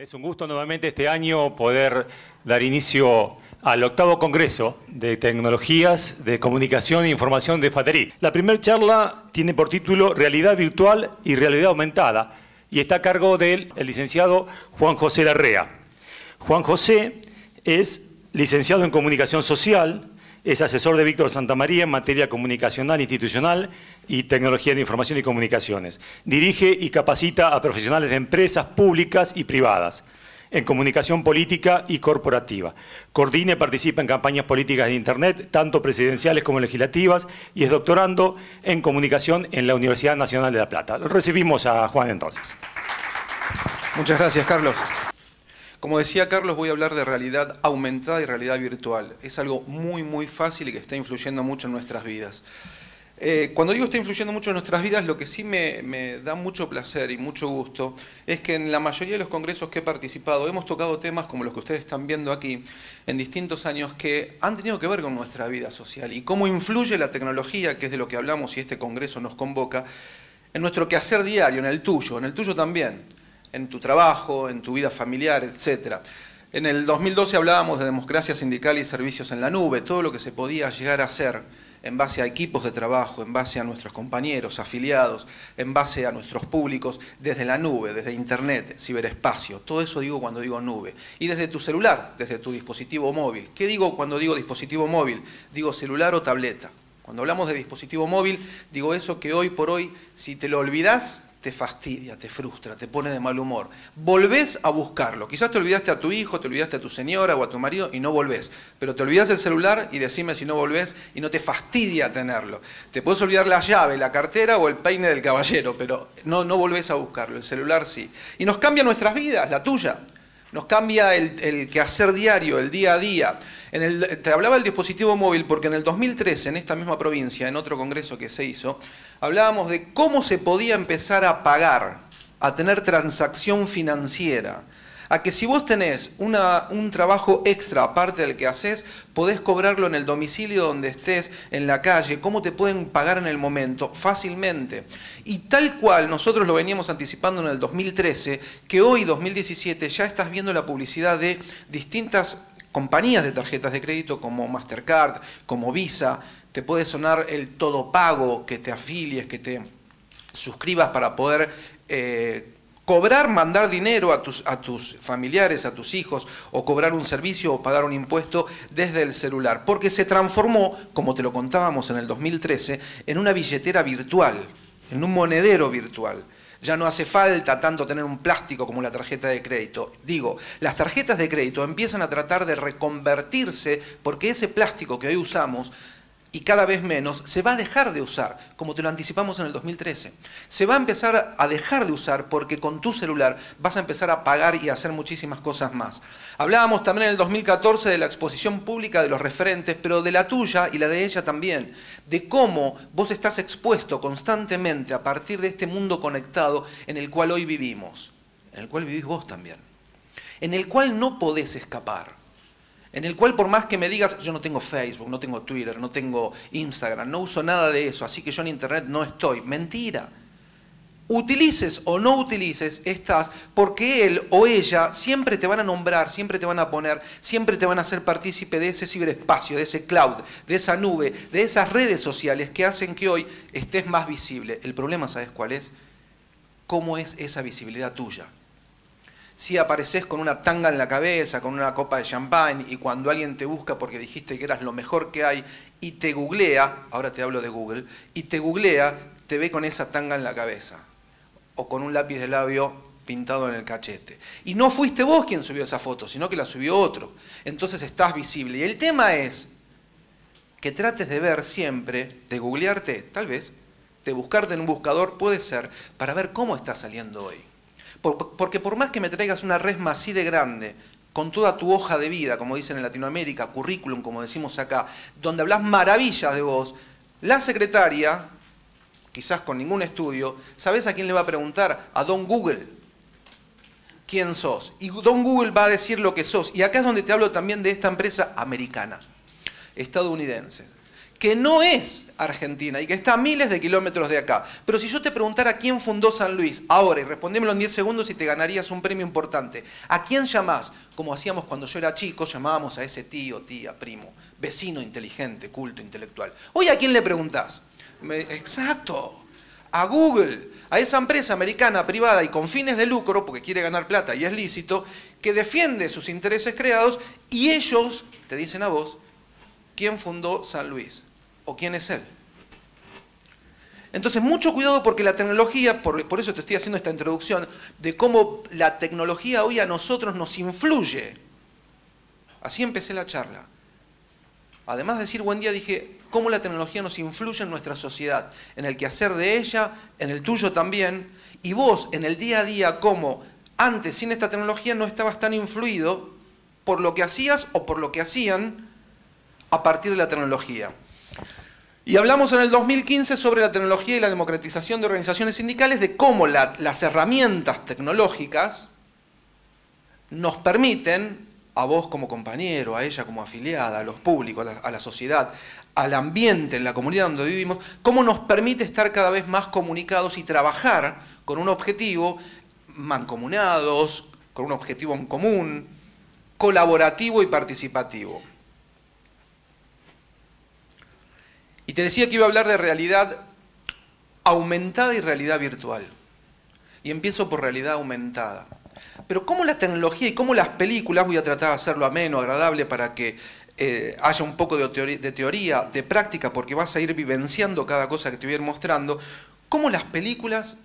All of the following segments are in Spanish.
Es un gusto nuevamente este año poder dar inicio al octavo Congreso de Tecnologías de Comunicación e Información de FATERI. La primera charla tiene por título Realidad Virtual y Realidad Aumentada y está a cargo del licenciado Juan José Larrea. Juan José es licenciado en Comunicación Social, es asesor de Víctor Santamaría en materia comunicacional institucional y tecnología de información y comunicaciones. Dirige y capacita a profesionales de empresas públicas y privadas en comunicación política y corporativa. Coordina y participa en campañas políticas de Internet, tanto presidenciales como legislativas, y es doctorando en comunicación en la Universidad Nacional de La Plata. Recibimos a Juan entonces. Muchas gracias, Carlos. Como decía Carlos, voy a hablar de realidad aumentada y realidad virtual. Es algo muy, muy fácil y que está influyendo mucho en nuestras vidas. Eh, cuando digo está influyendo mucho en nuestras vidas, lo que sí me, da mucho placer y mucho gusto es que en la mayoría de los congresos que he participado hemos tocado temas como los que ustedes están viendo aquí en distintos años que han tenido que ver con nuestra vida social y cómo influye la tecnología, que es de lo que hablamos y este congreso nos convoca, en nuestro quehacer diario, en el tuyo, en el tuyo también en tu trabajo, en tu vida familiar, etc. En el 2012 hablábamos de democracia sindical y servicios en la nube, todo lo que se podía llegar a hacer en base a equipos de trabajo, en base a nuestros compañeros, afiliados, en base a nuestros públicos, desde la nube, desde Internet, ciberespacio. Todo eso digo cuando digo nube. Y desde tu celular, desde tu dispositivo móvil. ¿Qué digo cuando digo dispositivo móvil? Digo celular o tableta. Cuando hablamos de dispositivo móvil, digo eso que hoy por hoy, si te lo olvidas, te fastidia, te frustra, te pone de mal humor. Volvés a buscarlo. Quizás te olvidaste a tu hijo, te olvidaste a tu señora o a tu marido y no volvés. Pero te olvidas el celular y decime si no volvés y no te fastidia tenerlo. Te puedes olvidar la llave, la cartera o el peine del caballero, pero no, no volvés a buscarlo. El celular sí. Y nos cambia nuestras vidas, la tuya. Nos cambia el, el quehacer diario, el día a día. En el, te hablaba del dispositivo móvil porque en el 2013, en esta misma provincia, en otro congreso que se hizo, hablábamos de cómo se podía empezar a pagar, a tener transacción financiera. A que si vos tenés un trabajo extra aparte del que haces, podés cobrarlo en el domicilio donde estés, en la calle, cómo te pueden pagar en el momento, fácilmente. Y tal cual nosotros lo veníamos anticipando en el 2013, que hoy, 2017, ya estás viendo la publicidad de distintas compañías de tarjetas de crédito como Mastercard, como Visa, te puede sonar el todo pago, que te afilies, que te suscribas para poder eh, cobrar, mandar dinero a tus, a tus familiares, a tus hijos, o cobrar un servicio o pagar un impuesto desde el celular. Porque se transformó, como te lo contábamos en el 2013, en una billetera virtual, en un monedero virtual. Ya no hace falta tanto tener un plástico como la tarjeta de crédito. Digo, las tarjetas de crédito empiezan a tratar de reconvertirse porque ese plástico que hoy usamos y cada vez menos, se va a dejar de usar, como te lo anticipamos en el 2013. Se va a empezar a dejar de usar porque con tu celular vas a empezar a pagar y a hacer muchísimas cosas más. Hablábamos también en el 2014 de la exposición pública de los referentes, pero de la tuya y la de ella también, de cómo vos estás expuesto constantemente a partir de este mundo conectado en el cual hoy vivimos, en el cual vivís vos también, en el cual no podés escapar en el cual por más que me digas, yo no tengo Facebook, no tengo Twitter, no tengo Instagram, no uso nada de eso, así que yo en Internet no estoy. Mentira. Utilices o no utilices, estás, porque él o ella siempre te van a nombrar, siempre te van a poner, siempre te van a hacer partícipe de ese ciberespacio, de ese cloud, de esa nube, de esas redes sociales que hacen que hoy estés más visible. El problema, ¿sabes cuál es? ¿Cómo es esa visibilidad tuya? Si apareces con una tanga en la cabeza, con una copa de champán, y cuando alguien te busca porque dijiste que eras lo mejor que hay, y te googlea, ahora te hablo de Google, y te googlea, te ve con esa tanga en la cabeza, o con un lápiz de labio pintado en el cachete. Y no fuiste vos quien subió esa foto, sino que la subió otro. Entonces estás visible. Y el tema es que trates de ver siempre, de googlearte, tal vez, de buscarte en un buscador, puede ser, para ver cómo está saliendo hoy. Porque por más que me traigas una resma así de grande, con toda tu hoja de vida, como dicen en Latinoamérica, currículum, como decimos acá, donde hablas maravillas de vos, la secretaria, quizás con ningún estudio, ¿sabes a quién le va a preguntar? A Don Google. ¿Quién sos? Y Don Google va a decir lo que sos. Y acá es donde te hablo también de esta empresa americana, estadounidense, que no es Argentina y que está a miles de kilómetros de acá. Pero si yo te preguntara quién fundó San Luis ahora y respondémelo en 10 segundos y te ganarías un premio importante, ¿a quién llamás? Como hacíamos cuando yo era chico, llamábamos a ese tío, tía, primo, vecino inteligente, culto, intelectual. Hoy a quién le preguntás? exacto, a Google, a esa empresa americana privada y con fines de lucro, porque quiere ganar plata y es lícito, que defiende sus intereses creados y ellos te dicen a vos quién fundó San Luis o quién es él. Entonces, mucho cuidado porque la tecnología, por, por, eso te estoy haciendo esta introducción, de cómo la tecnología hoy a nosotros nos influye. Así empecé la charla. Además de decir buen día, dije, cómo la tecnología nos influye en nuestra sociedad, en el quehacer de ella, en el tuyo también, y vos en el día a día, cómo antes sin esta tecnología no estabas tan influido por lo que hacías o por lo que hacían a partir de la tecnología. Y hablamos en el 2015 sobre la tecnología y la democratización de organizaciones sindicales, de cómo las herramientas tecnológicas nos permiten, a vos como compañero, a ella como afiliada, a los públicos, a la, a la sociedad, al ambiente, en la comunidad donde vivimos, cómo nos permite estar cada vez más comunicados y trabajar con un objetivo mancomunados, con un objetivo en común, colaborativo y participativo. Y te decía que iba a hablar de realidad aumentada y realidad virtual. Y empiezo por realidad aumentada. Pero cómo la tecnología y cómo las películas, voy a tratar de hacerlo ameno, agradable, para que eh, haya un poco de teoría, de práctica, porque vas a ir vivenciando cada cosa que te voy a ir mostrando, cómo las películas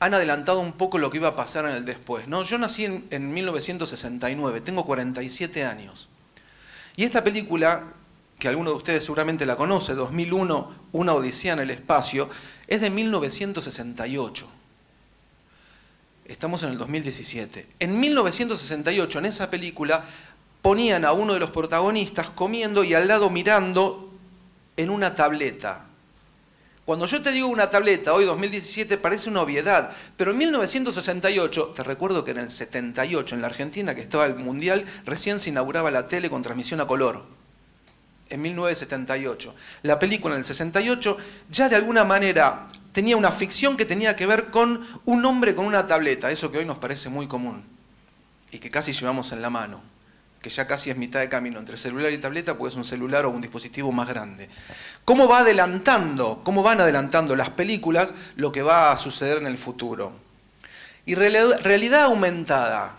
han adelantado un poco lo que iba a pasar en el después. ¿no? Yo nací en 1969, tengo 47 años. Y esta película que alguno de ustedes seguramente la conoce, 2001, Una Odisea en el Espacio, es de 1968. Estamos en el 2017. En 1968, en esa película, ponían a uno de los protagonistas comiendo y al lado mirando en una tableta. Cuando yo te digo una tableta, hoy 2017 parece una obviedad, pero en 1968, te recuerdo que en el 78 en la Argentina, que estaba el Mundial, recién se inauguraba la tele con transmisión a color en 1978. La película en el 68 ya de alguna manera tenía una ficción que tenía que ver con un hombre con una tableta, eso que hoy nos parece muy común y que casi llevamos en la mano, que ya casi es mitad de camino entre celular y tableta, pues es un celular o un dispositivo más grande. ¿Cómo va adelantando, cómo van adelantando las películas lo que va a suceder en el futuro? Y realidad aumentada,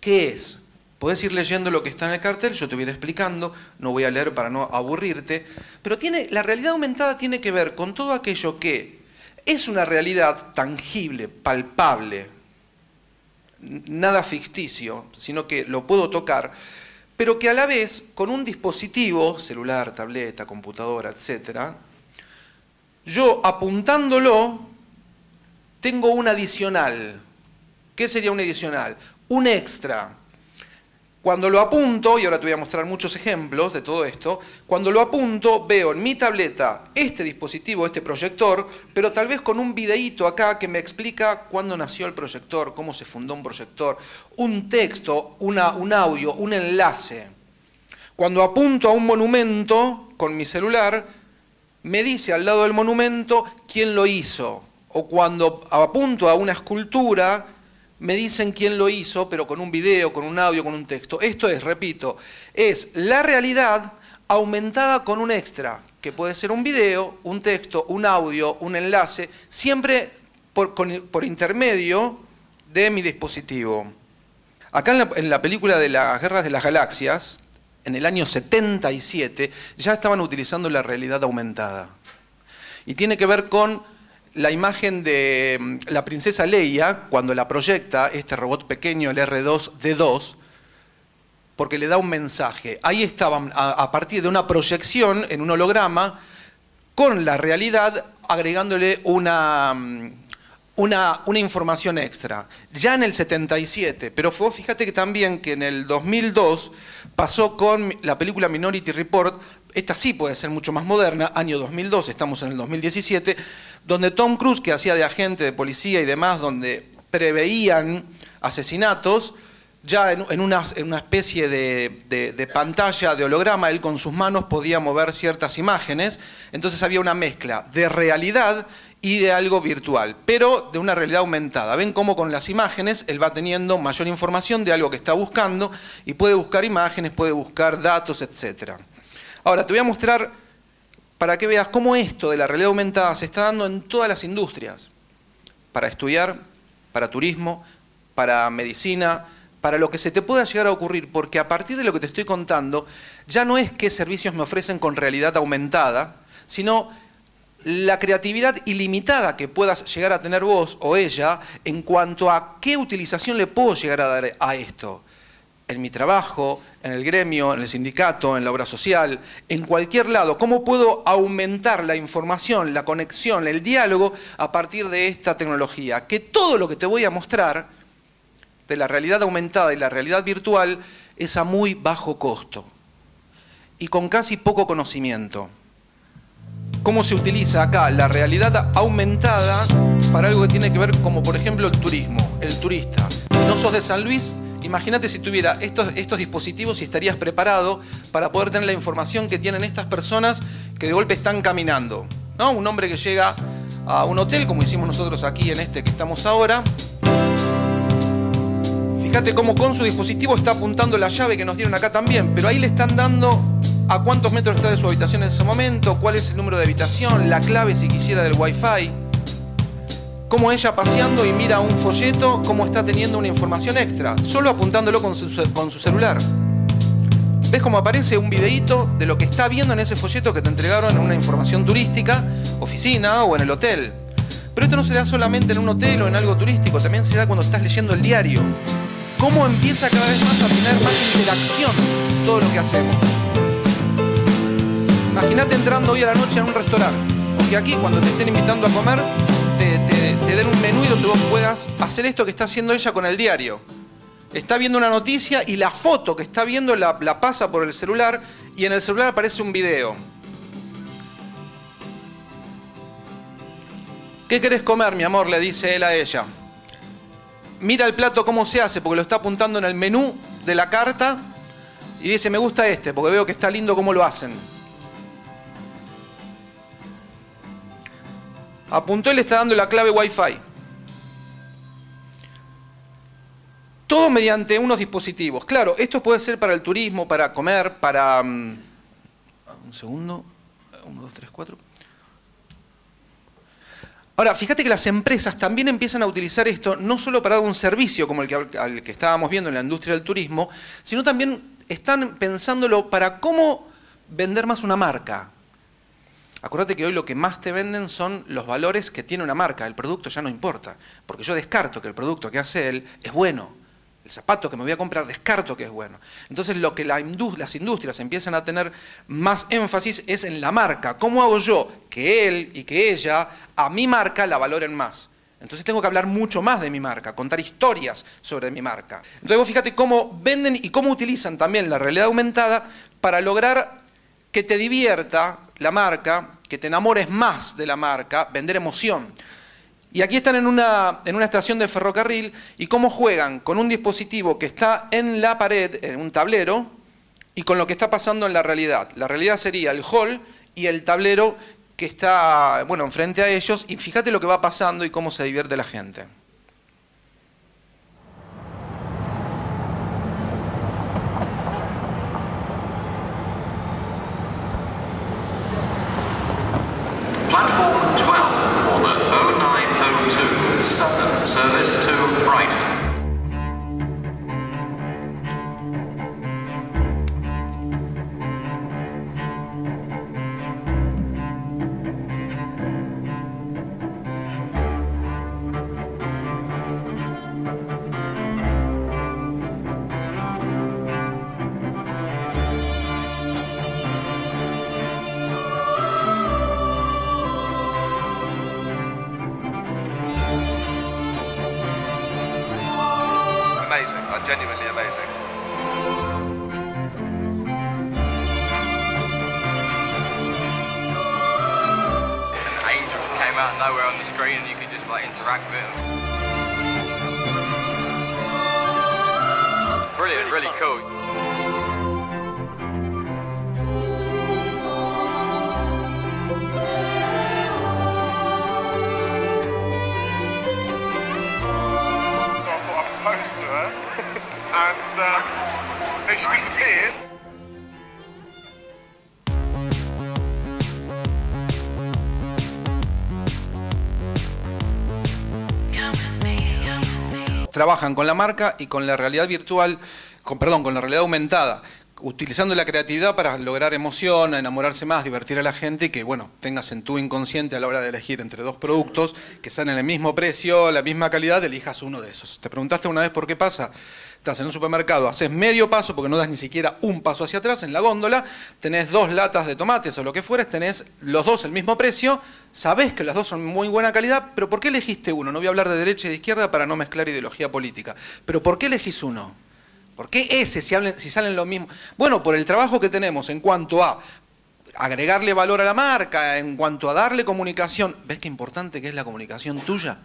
¿qué es? Podés ir leyendo lo que está en el cartel, yo te voy a ir explicando, no voy a leer para no aburrirte, pero tiene, la realidad aumentada tiene que ver con todo aquello que es una realidad tangible, palpable, nada ficticio, sino que lo puedo tocar, pero que a la vez con un dispositivo, celular, tableta, computadora, etc., yo apuntándolo tengo un adicional. ¿Qué sería un adicional? Un extra cuando lo apunto, y ahora te voy a mostrar muchos ejemplos de todo esto, cuando lo apunto veo en mi tableta este dispositivo, este proyector, pero tal vez con un videíto acá que me explica cuándo nació el proyector, cómo se fundó un proyector, un texto, un audio, un enlace. Cuando apunto a un monumento con mi celular, me dice al lado del monumento quién lo hizo. O cuando apunto a una escultura, me dicen quién lo hizo, pero con un video, con un audio, con un texto. Esto es, repito, es la realidad aumentada con un extra, que puede ser un video, un texto, un audio, un enlace, siempre por, intermedio de mi dispositivo. Acá en la, en la película de las Guerras de las Galaxias, en el año 77, ya estaban utilizando la realidad aumentada. Y tiene que ver con la imagen de mm, la princesa Leia, cuando la proyecta este robot pequeño, el R2D2, porque le da un mensaje. Ahí estaban, a, partir de una proyección en un holograma, con la realidad, agregándole una, mm, una, una, información extra. Ya en el 77, pero fíjate que también que en el 2002 pasó con la película Minority Report, esta sí puede ser mucho más moderna, año 2002, estamos en el 2017, donde Tom Cruise, que hacía de agente de policía y demás, donde preveían asesinatos, ya en, una, especie de, pantalla de holograma, él con sus manos podía mover ciertas imágenes, entonces había una mezcla de realidad y de algo virtual, pero de una realidad aumentada. Ven cómo con las imágenes él va teniendo mayor información de algo que está buscando y puede buscar imágenes, puede buscar datos, etc. Ahora, te voy a mostrar para que veas cómo esto de la realidad aumentada se está dando en todas las industrias, para estudiar, para turismo, para medicina, para lo que se te pueda llegar a ocurrir, porque a partir de lo que te estoy contando, ya no es qué servicios me ofrecen con realidad aumentada, sino la creatividad ilimitada que puedas llegar a tener vos o ella en cuanto a qué utilización le puedo llegar a dar a esto. En mi trabajo, en el gremio, en el sindicato, en la obra social, en cualquier lado. ¿Cómo puedo aumentar la información, la conexión, el diálogo a partir de esta tecnología? Que todo lo que te voy a mostrar de la realidad aumentada y la realidad virtual es a muy bajo costo y con casi poco conocimiento. ¿Cómo se utiliza acá la realidad aumentada para algo que tiene que ver como por ejemplo el turismo, el turista? Si no sos de San Luis, imagínate si tuviera estos, dispositivos y estarías preparado para poder tener la información que tienen estas personas que de golpe están caminando. ¿no? Un hombre que llega a un hotel, como hicimos nosotros aquí en este que estamos ahora, Fíjate cómo con su dispositivo está apuntando la llave que nos dieron acá también, pero ahí le están dando a cuántos metros está de su habitación en ese momento, cuál es el número de habitación, la clave si quisiera del wifi. Cómo ella paseando y mira un folleto, cómo está teniendo una información extra, solo apuntándolo con su, celular. ¿Ves cómo aparece un videíto de lo que está viendo en ese folleto que te entregaron en una información turística, oficina o en el hotel? Pero esto no se da solamente en un hotel o en algo turístico, también se da cuando estás leyendo el diario cómo empieza cada vez más a tener más interacción todo lo que hacemos. Imagínate entrando hoy a la noche en un restaurante, o que aquí cuando te estén invitando a comer, te, den un menú y donde vos puedas hacer esto que está haciendo ella con el diario. Está viendo una noticia y la foto que está viendo la, la pasa por el celular y en el celular aparece un video. ¿Qué querés comer, mi amor? le dice él a ella mira el plato cómo se hace, porque lo está apuntando en el menú de la carta y dice, me gusta este, porque veo que está lindo cómo lo hacen. Apuntó y le está dando la clave Wi-Fi. Todo mediante unos dispositivos. Claro, esto puede ser para el turismo, para comer, para... Mm, un segundo. Uno, dos, tres, cuatro. Ahora, fíjate que las empresas también empiezan a utilizar esto no solo para dar un servicio como el que, que estábamos viendo en la industria del turismo, sino también están pensándolo para cómo vender más una marca. Acuérdate que hoy lo que más te venden son los valores que tiene una marca. El producto ya no importa, porque yo descarto que el producto que hace él es bueno el zapato que me voy a comprar descarto que es bueno. Entonces lo que las industrias empiezan a tener más énfasis es en la marca. ¿Cómo hago yo que él y que ella a mi marca la valoren más? Entonces tengo que hablar mucho más de mi marca, contar historias sobre mi marca. Entonces vos fíjate cómo venden y cómo utilizan también la realidad aumentada para lograr que te divierta la marca, que te enamores más de la marca, vender emoción. Y aquí están en una, en una estación de ferrocarril y cómo juegan con un dispositivo que está en la pared, en un tablero, y con lo que está pasando en la realidad. La realidad sería el hall y el tablero que está, bueno, enfrente a ellos, y fíjate lo que va pasando y cómo se divierte la gente. To her, and um, then she disappeared. trabajan con la marca y con la realidad virtual, con, perdón, con la realidad aumentada, utilizando la creatividad para lograr emoción, enamorarse más, divertir a la gente y que, bueno, tengas en tu inconsciente a la hora de elegir entre dos productos que salen el mismo precio, la misma calidad, elijas uno de esos. ¿Te preguntaste una vez por qué pasa? Estás en un supermercado, haces medio paso porque no das ni siquiera un paso hacia atrás en la góndola, tenés dos latas de tomates o lo que fueres, tenés los dos el mismo precio, sabés que las dos son muy buena calidad, pero ¿por qué elegiste uno? No voy a hablar de derecha y de izquierda para no mezclar ideología política, pero ¿por qué elegís uno? ¿Por qué ese si, hablen- si salen lo mismo? Bueno, por el trabajo que tenemos en cuanto a agregarle valor a la marca, en cuanto a darle comunicación. ¿Ves qué importante que es la comunicación tuya?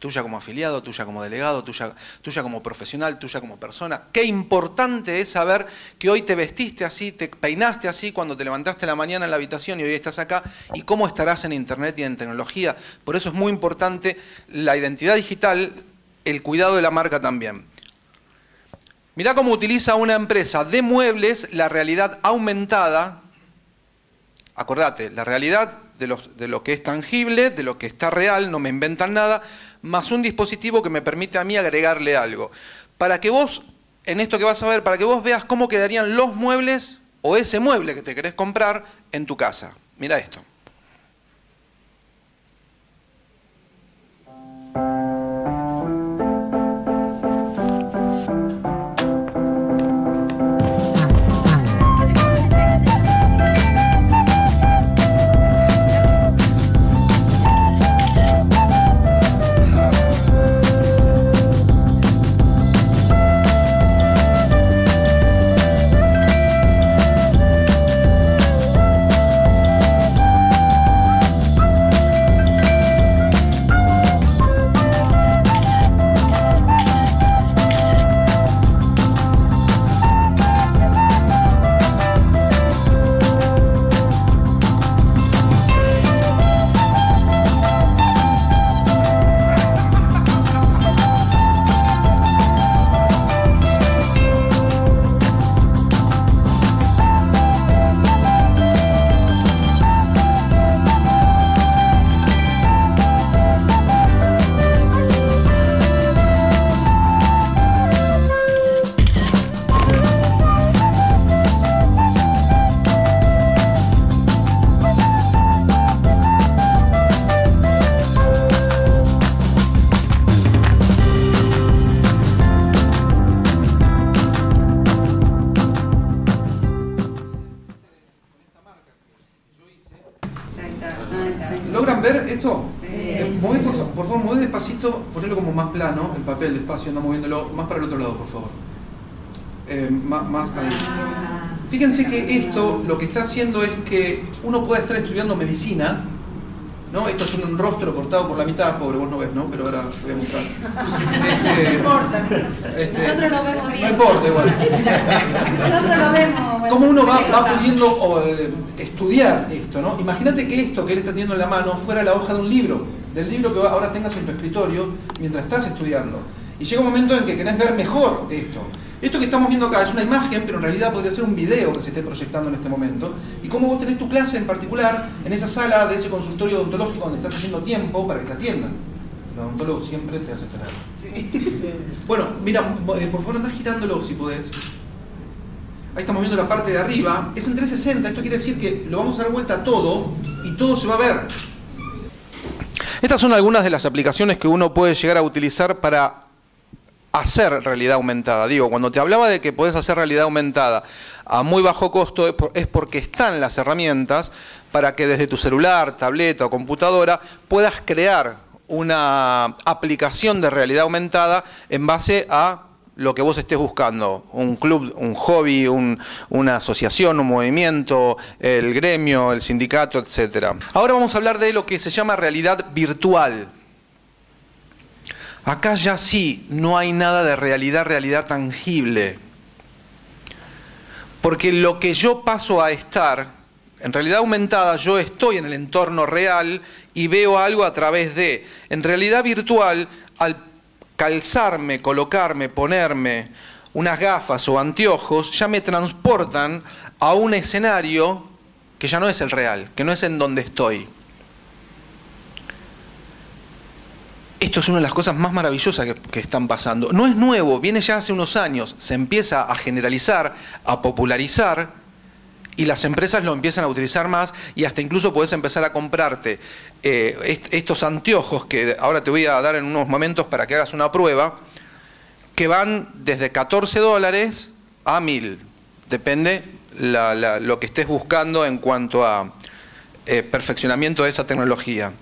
Tuya como afiliado, tuya como delegado, tuya, tuya como profesional, tuya como persona. Qué importante es saber que hoy te vestiste así, te peinaste así cuando te levantaste la mañana en la habitación y hoy estás acá y cómo estarás en internet y en tecnología. Por eso es muy importante la identidad digital, el cuidado de la marca también. Mirá cómo utiliza una empresa de muebles la realidad aumentada. Acordate, la realidad de, lo que es tangible, de lo que está real, no me inventan nada, más un dispositivo que me permite a mí agregarle algo. Para que vos, en esto que vas a ver, para que vos veas cómo quedarían los muebles o ese mueble que te querés comprar en tu casa. Mira esto. ¿Logran ver esto? Eh, moví, por, fa- por favor, mueve despacito, ponelo como más plano, el papel despacio, no moviéndolo, más para el otro lado, por favor. Eh, más, más ahí. Fíjense que esto lo que está haciendo es que uno pueda estar estudiando medicina, ¿no? Esto es un rostro cortado por la mitad, pobre, vos no ves, ¿no? Pero ahora voy a mostrar. Este, este, Nosotros lo vemos bien. no importa, igual. Nosotros lo vemos. bueno, ¿Cómo uno va, va pudiendo o, eh, estudiar esto? ¿no? Imagínate que esto que él está teniendo en la mano fuera la hoja de un libro, del libro que ahora tengas en tu escritorio mientras estás estudiando. Y llega un momento en que querés ver mejor esto. Esto que estamos viendo acá es una imagen, pero en realidad podría ser un video que se esté proyectando en este momento. Y cómo vos tenés tu clase en particular en esa sala de ese consultorio odontológico donde estás haciendo tiempo para que te atiendan. El odontólogo siempre te hace esperar. Bueno, mira, eh, por favor anda girándolo si podés. Ahí estamos viendo la parte de arriba. Es en 360, esto quiere decir que lo vamos a dar vuelta a todo y todo se va a ver. Estas son algunas de las aplicaciones que uno puede llegar a utilizar para hacer realidad aumentada. Digo, cuando te hablaba de que podés hacer realidad aumentada a muy bajo costo, es por- es porque están las herramientas para que desde tu celular, tableta o computadora puedas crear una aplicación de realidad aumentada en base a lo que vos estés buscando, un club, un hobby, un- una asociación, un movimiento, el gremio, el sindicato, etc. Ahora vamos a hablar de lo que se llama realidad virtual. Acá ya sí, no hay nada de realidad, realidad tangible. Porque lo que yo paso a estar, en realidad aumentada, yo estoy en el entorno real y veo algo a través de. En realidad virtual, al calzarme, colocarme, ponerme unas gafas o anteojos, ya me transportan a un escenario que ya no es el real, que no es en donde estoy. Esto es una de las cosas más maravillosas que, están pasando. No es nuevo, viene ya hace unos años, se empieza a generalizar, a popularizar, y las empresas lo empiezan a utilizar más y hasta incluso puedes empezar a comprarte eh, est estos anteojos que ahora te voy a dar en unos momentos para que hagas una prueba, que van desde 14 dólares a 1000, depende la, la, lo que estés buscando en cuanto a eh, perfeccionamiento de esa tecnología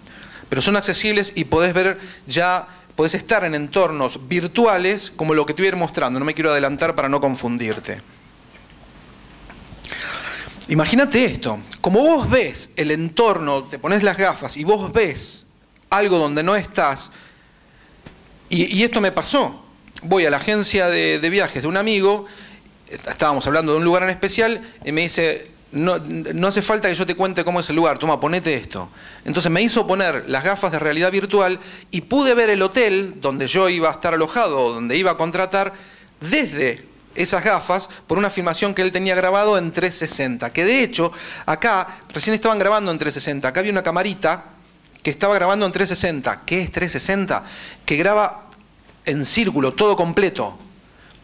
pero son accesibles y podés ver ya, podés estar en entornos virtuales como lo que te voy a ir mostrando, no me quiero adelantar para no confundirte. Imagínate esto, como vos ves el entorno, te pones las gafas y vos ves algo donde no estás, y, esto me pasó, voy a la agencia de, de viajes de un amigo, estábamos hablando de un lugar en especial, y me dice, no, hace falta que yo te cuente cómo es el lugar, toma, ponete esto. Entonces me hizo poner las gafas de realidad virtual y pude ver el hotel donde yo iba a estar alojado o donde iba a contratar desde esas gafas por una filmación que él tenía grabado en 360. Que de hecho, acá recién estaban grabando en 360. Acá había una camarita que estaba grabando en 360. ¿Qué es 360? Que graba en círculo, todo completo.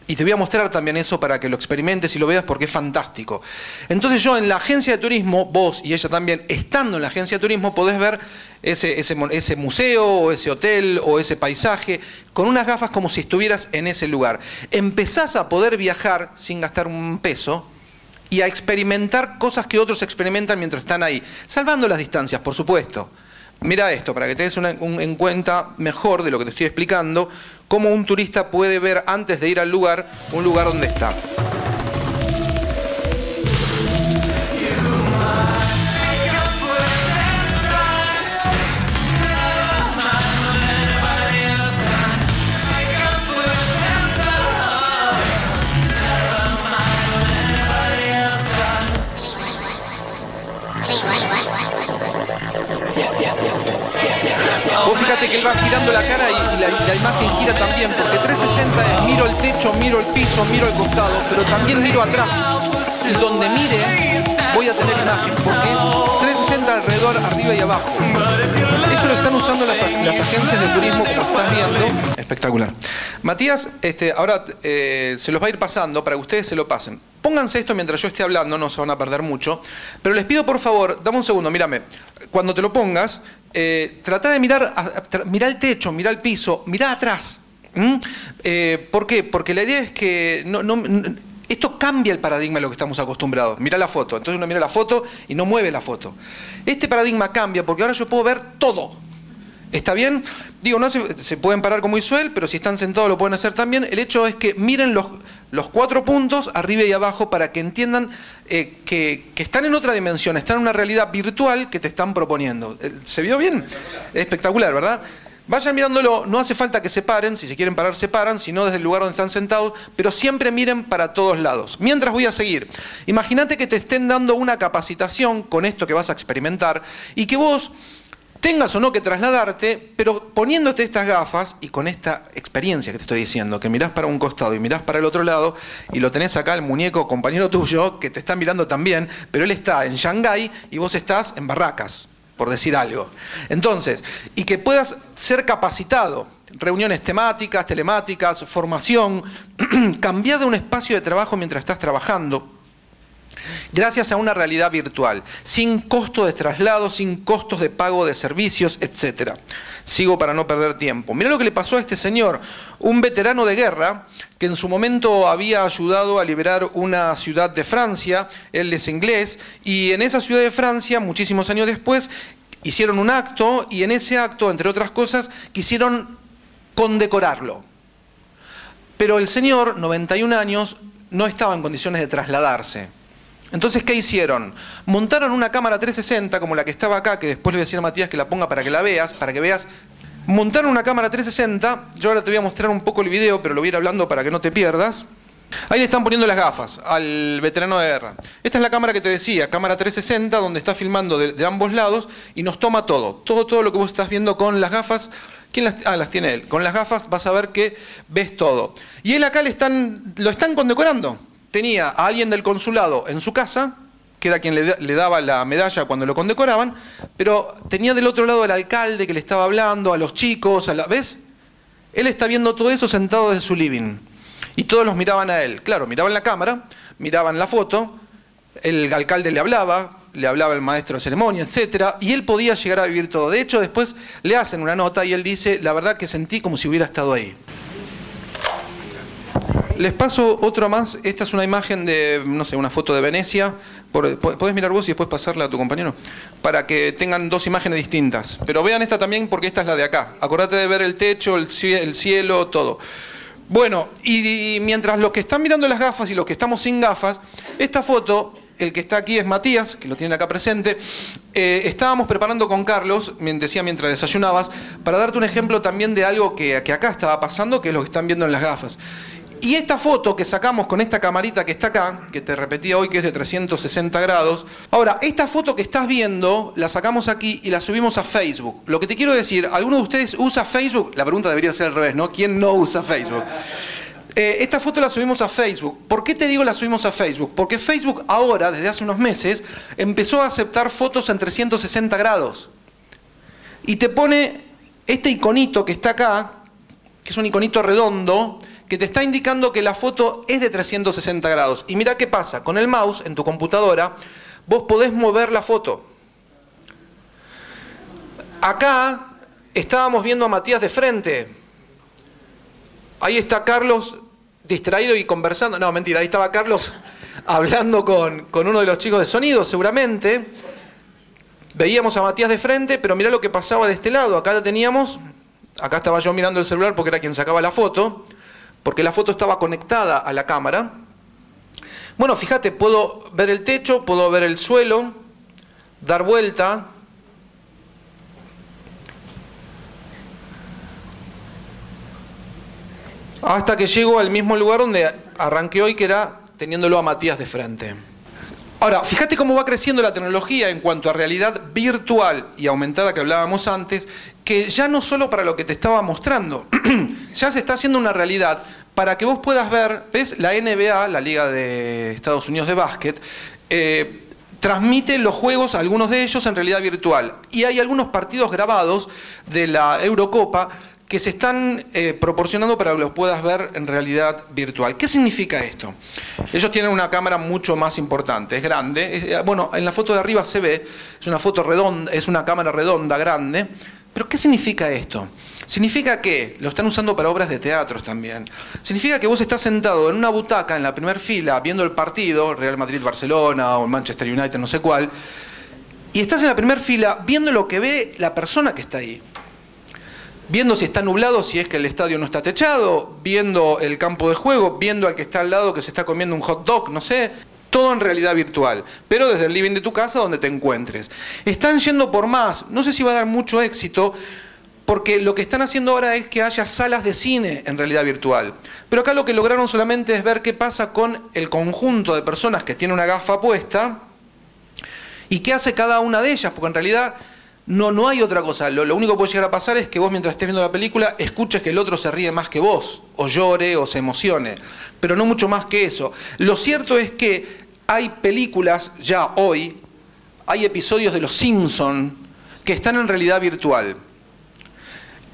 Y te voy a mostrar también eso para que lo experimentes y lo veas porque es fantástico. Entonces yo en la agencia de turismo, vos y ella también, estando en la agencia de turismo, podés ver ese, ese, ese museo o ese hotel o ese paisaje con unas gafas como si estuvieras en ese lugar. Empezás a poder viajar sin gastar un peso y a experimentar cosas que otros experimentan mientras están ahí, salvando las distancias, por supuesto. Mira esto, para que te des un, en cuenta mejor de lo que te estoy explicando, cómo un turista puede ver antes de ir al lugar un lugar donde está. Vos fíjate que él va girando la cara y, la, imagen gira también, porque 360 es miro el techo, miro el piso, miro el costado, pero también miro atrás. Y donde mire voy a tener imagen, porque es 360 alrededor, arriba y abajo. Esto lo están usando las, las agencias de turismo, como estás viendo. Espectacular. Matías, este, ahora eh, se los va a ir pasando para que ustedes se lo pasen. Pónganse esto mientras yo esté hablando, no se van a perder mucho. Pero les pido por favor, dame un segundo, mírame. Cuando te lo pongas, eh, trata de mirar, mirar el techo, mirar el piso, mirar atrás. Eh, ¿Por qué? Porque la idea es que esto cambia el paradigma de lo que estamos acostumbrados. Mira la foto. Entonces uno mira la foto y no mueve la foto. Este paradigma cambia porque ahora yo puedo ver todo. ¿Está bien? Digo, no se, se, pueden parar como él, pero si están sentados lo pueden hacer también. El hecho es que miren los, los cuatro puntos arriba y abajo para que entiendan eh, que, que, están en otra dimensión, están en una realidad virtual que te están proponiendo. ¿Se vio bien? Es espectacular, ¿verdad? Vayan mirándolo, no hace falta que se paren, si se quieren parar se paran, sino desde el lugar donde están sentados, pero siempre miren para todos lados. Mientras voy a seguir, imagínate que te estén dando una capacitación con esto que vas a experimentar y que vos tengas o no que trasladarte, pero poniéndote estas gafas y con esta experiencia que te estoy diciendo, que mirás para un costado y mirás para el otro lado, y lo tenés acá el muñeco compañero tuyo, que te está mirando también, pero él está en Shanghái y vos estás en Barracas, por decir algo. Entonces, y que puedas ser capacitado, reuniones temáticas, telemáticas, formación, cambiar de un espacio de trabajo mientras estás trabajando gracias a una realidad virtual, sin costo de traslado, sin costos de pago de servicios, etc. Sigo para no perder tiempo. Mira lo que le pasó a este señor, un veterano de guerra que en su momento había ayudado a liberar una ciudad de Francia, él es inglés, y en esa ciudad de Francia, muchísimos años después, hicieron un acto y en ese acto, entre otras cosas, quisieron condecorarlo. Pero el señor, 91 años, no estaba en condiciones de trasladarse. Entonces, ¿qué hicieron? Montaron una cámara 360 como la que estaba acá, que después le voy a Matías que la ponga para que la veas, para que veas. Montaron una cámara 360, yo ahora te voy a mostrar un poco el video, pero lo voy a ir hablando para que no te pierdas. Ahí le están poniendo las gafas al veterano de guerra. Esta es la cámara que te decía, cámara 360, donde está filmando de, de ambos lados y nos toma todo. Todo, todo lo que vos estás viendo con las gafas. ¿Quién las, ah, las tiene él. Con las gafas vas a ver que ves todo. Y él acá le están, lo están condecorando. Tenía a alguien del consulado en su casa, que era quien le, daba la medalla cuando lo condecoraban, pero tenía del otro lado al alcalde que le estaba hablando, a los chicos, a la, ¿ves? Él está viendo todo eso sentado desde su living. Y todos los miraban a él. Claro, miraban la cámara, miraban la foto, el alcalde le hablaba, le hablaba el maestro de ceremonia, etc. Y él podía llegar a vivir todo. De hecho, después le hacen una nota y él dice, la verdad que sentí como si hubiera estado ahí. Les paso otra más. Esta es una imagen de, no sé, una foto de Venecia. Podés mirar vos y después pasarla a tu compañero. Para que tengan dos imágenes distintas. Pero vean esta también porque esta es la de acá. Acordate de ver el techo, el cie- el cielo, todo. Bueno, y mientras los que están mirando las gafas y los que estamos sin gafas, esta foto, el que está aquí es Matías, que lo tienen acá presente, eh, estábamos preparando con Carlos, decía mientras desayunabas, para darte un ejemplo también de algo que, que acá estaba pasando, que es lo que están viendo en las gafas. Y esta foto que sacamos con esta camarita que está acá, que te repetía hoy que es de 360 grados, ahora, esta foto que estás viendo la sacamos aquí y la subimos a Facebook. Lo que te quiero decir, ¿alguno de ustedes usa Facebook? La pregunta debería ser al revés, ¿no? ¿Quién no usa Facebook? Eh, esta foto la subimos a Facebook. ¿Por qué te digo la subimos a Facebook? Porque Facebook ahora, desde hace unos meses, empezó a aceptar fotos en 360 grados. Y te pone este iconito que está acá, que es un iconito redondo, que te está indicando que la foto es de 360 grados. Y mira qué pasa, con el mouse en tu computadora, vos podés mover la foto. Acá estábamos viendo a Matías de frente. Ahí está Carlos distraído y conversando. No, mentira, ahí estaba Carlos hablando con, con uno de los chicos de sonido, seguramente. Veíamos a Matías de frente, pero mirá lo que pasaba de este lado. Acá la teníamos, acá estaba yo mirando el celular porque era quien sacaba la foto, porque la foto estaba conectada a la cámara. Bueno, fíjate, puedo ver el techo, puedo ver el suelo, dar vuelta. Hasta que llego al mismo lugar donde arranqué hoy, que era teniéndolo a Matías de frente. Ahora, fíjate cómo va creciendo la tecnología en cuanto a realidad virtual y aumentada que hablábamos antes, que ya no solo para lo que te estaba mostrando, ya se está haciendo una realidad para que vos puedas ver, ¿ves? La NBA, la Liga de Estados Unidos de Básquet, eh, transmite los juegos, algunos de ellos en realidad virtual. Y hay algunos partidos grabados de la Eurocopa que se están eh, proporcionando para que los puedas ver en realidad virtual. ¿Qué significa esto? Ellos tienen una cámara mucho más importante, es grande. eh, bueno, en la foto de arriba se ve, es una foto redonda, es una cámara redonda, grande. Pero ¿qué significa esto? Significa que lo están usando para obras de teatros también. Significa que vos estás sentado en una butaca en la primera fila viendo el partido, Real Madrid-Barcelona o Manchester United, no sé cuál, y estás en la primera fila viendo lo que ve la persona que está ahí viendo si está nublado, si es que el estadio no está techado, viendo el campo de juego, viendo al que está al lado que se está comiendo un hot dog, no sé. Todo en realidad virtual, pero desde el living de tu casa donde te encuentres. Están yendo por más, no sé si va a dar mucho éxito, porque lo que están haciendo ahora es que haya salas de cine en realidad virtual. Pero acá lo que lograron solamente es ver qué pasa con el conjunto de personas que tienen una gafa puesta y qué hace cada una de ellas, porque en realidad no, no hay otra cosa. Lo, único que puede llegar a pasar es que vos mientras estés viendo la película escuches que el otro se ríe más que vos, o llore, o se emocione, pero no mucho más que eso. Lo cierto es que hay películas ya hoy, hay episodios de Los Simpson que están en realidad virtual.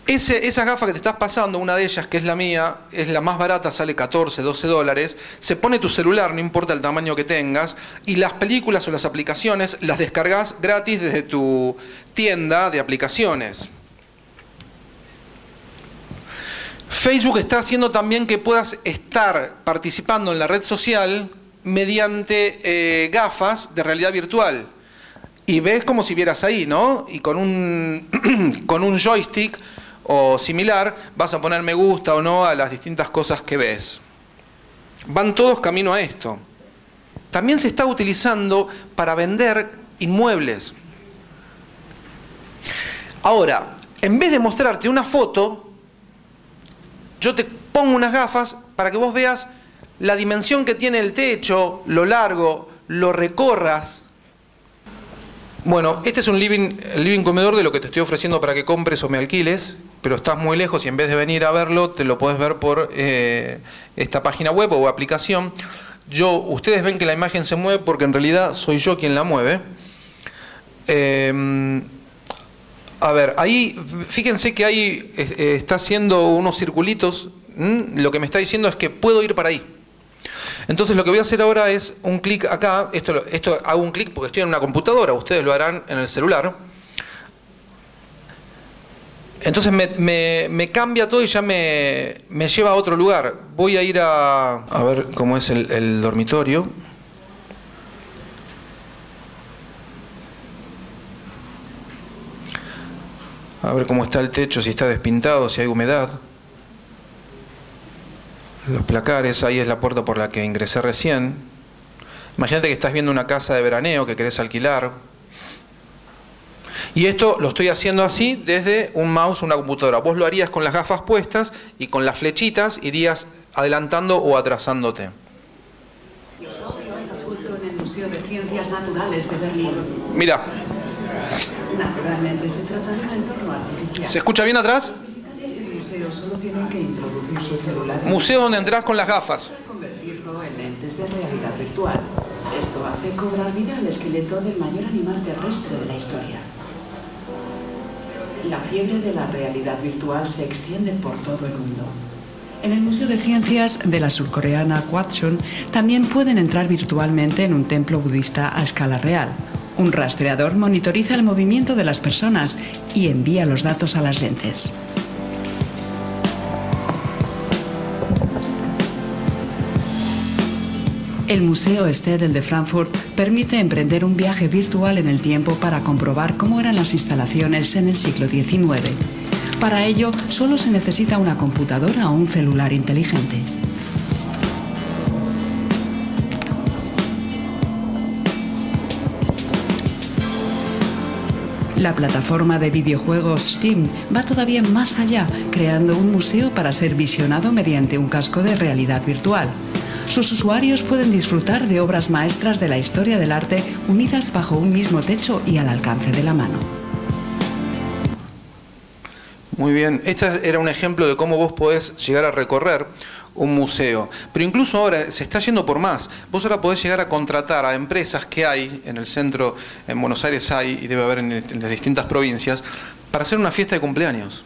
Ese, esa gafa que te estás pasando, una de ellas, que es la mía, es la más barata, sale 14, 12 dólares. Se pone tu celular, no importa el tamaño que tengas, y las películas o las aplicaciones las descargas gratis desde tu tienda de aplicaciones. Facebook está haciendo también que puedas estar participando en la red social mediante eh, gafas de realidad virtual. Y ves como si vieras ahí, ¿no? Y con un, con un joystick o similar vas a poner me gusta o no a las distintas cosas que ves. Van todos camino a esto. También se está utilizando para vender inmuebles. Ahora, en vez de mostrarte una foto, yo te pongo unas gafas para que vos veas la dimensión que tiene el techo, lo largo, lo recorras. Bueno, este es un living, living comedor de lo que te estoy ofreciendo para que compres o me alquiles, pero estás muy lejos y en vez de venir a verlo, te lo puedes ver por eh, esta página web o aplicación. Yo, ustedes ven que la imagen se mueve porque en realidad soy yo quien la mueve. Eh, a ver, ahí, fíjense que ahí eh, está haciendo unos circulitos. Lo que me está diciendo es que puedo ir para ahí. Entonces lo que voy a hacer ahora es un clic acá, esto, esto hago un clic porque estoy en una computadora, ustedes lo harán en el celular. Entonces me, cambia todo y ya me, lleva a otro lugar. Voy a ir a, a ver cómo es el, el dormitorio. A ver cómo está el techo, si está despintado, si hay humedad los placares, ahí es la puerta por la que ingresé recién. Imagínate que estás viendo una casa de veraneo que querés alquilar. Y esto lo estoy haciendo así desde un mouse, una computadora. Vos lo harías con las gafas puestas y con las flechitas irías adelantando o atrasándote. Mira. se escucha bien atrás? Museo donde entras con las gafas. Convertirlo en lentes de realidad virtual. Esto hace cobrar vida al esqueleto del mayor animal terrestre de la historia. La fiebre de la realidad virtual se extiende por todo el mundo. En el Museo de Ciencias de la surcoreana Kwatchon también pueden entrar virtualmente en un templo budista a escala real. Un rastreador monitoriza el movimiento de las personas y envía los datos a las lentes. El Museo Stedel de Frankfurt permite emprender un viaje virtual en el tiempo para comprobar cómo eran las instalaciones en el siglo XIX. Para ello, solo se necesita una computadora o un celular inteligente. La plataforma de videojuegos Steam va todavía más allá, creando un museo para ser visionado mediante un casco de realidad virtual sus usuarios pueden disfrutar de obras maestras de la historia del arte unidas bajo un mismo techo y al alcance de la mano. Muy bien, este era un ejemplo de cómo vos podés llegar a recorrer un museo. Pero incluso ahora se está yendo por más. Vos ahora podés llegar a contratar a empresas que hay en el centro, en Buenos Aires hay y debe haber en, las distintas provincias, para hacer una fiesta de cumpleaños.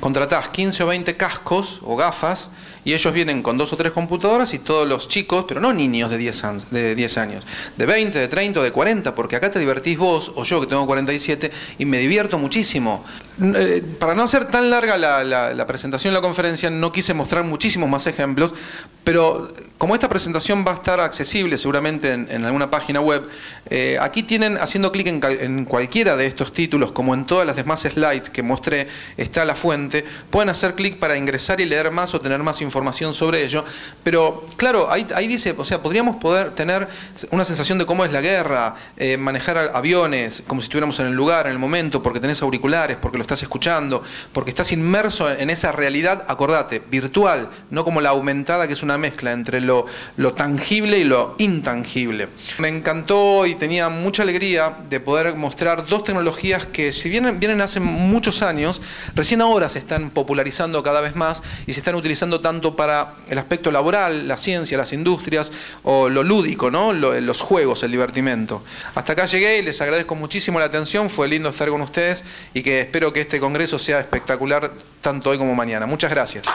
Contratás 15 o 20 cascos o gafas y ellos vienen con dos o tres computadoras y todos los chicos, pero no niños de 10 años, de, 10 años, de 20, de 30 o de 40, porque acá te divertís vos o yo que tengo 47 y me divierto muchísimo. Eh, para no hacer tan larga la, la presentación, la conferencia, no quise mostrar muchísimos más ejemplos, pero como esta presentación va a estar accesible seguramente en, alguna página web, eh, aquí tienen, haciendo clic en, cualquiera de estos títulos, como en todas las demás slides que mostré, está la fuente, pueden hacer clic para ingresar y leer más o tener más información sobre ello. Pero claro, ahí, dice, o sea, podríamos poder tener una sensación de cómo es la guerra, eh, manejar aviones, como si estuviéramos en el lugar, en el momento, porque tenés auriculares, porque lo estás escuchando, porque estás inmerso en esa realidad, acordate, virtual, no como la aumentada que es una mezcla entre lo, tangible y lo intangible. Me encantó y tenía mucha alegría de poder mostrar dos tecnologías que si bien vienen hace muchos años, recién ahora se están popularizando cada vez más y se están utilizando tanto para el aspecto laboral, la ciencia, las industrias o lo lúdico, ¿no? los juegos, el divertimento. Hasta acá llegué y les agradezco muchísimo la atención, fue lindo estar con ustedes y que espero que este congreso sea espectacular tanto hoy como mañana. Muchas gracias.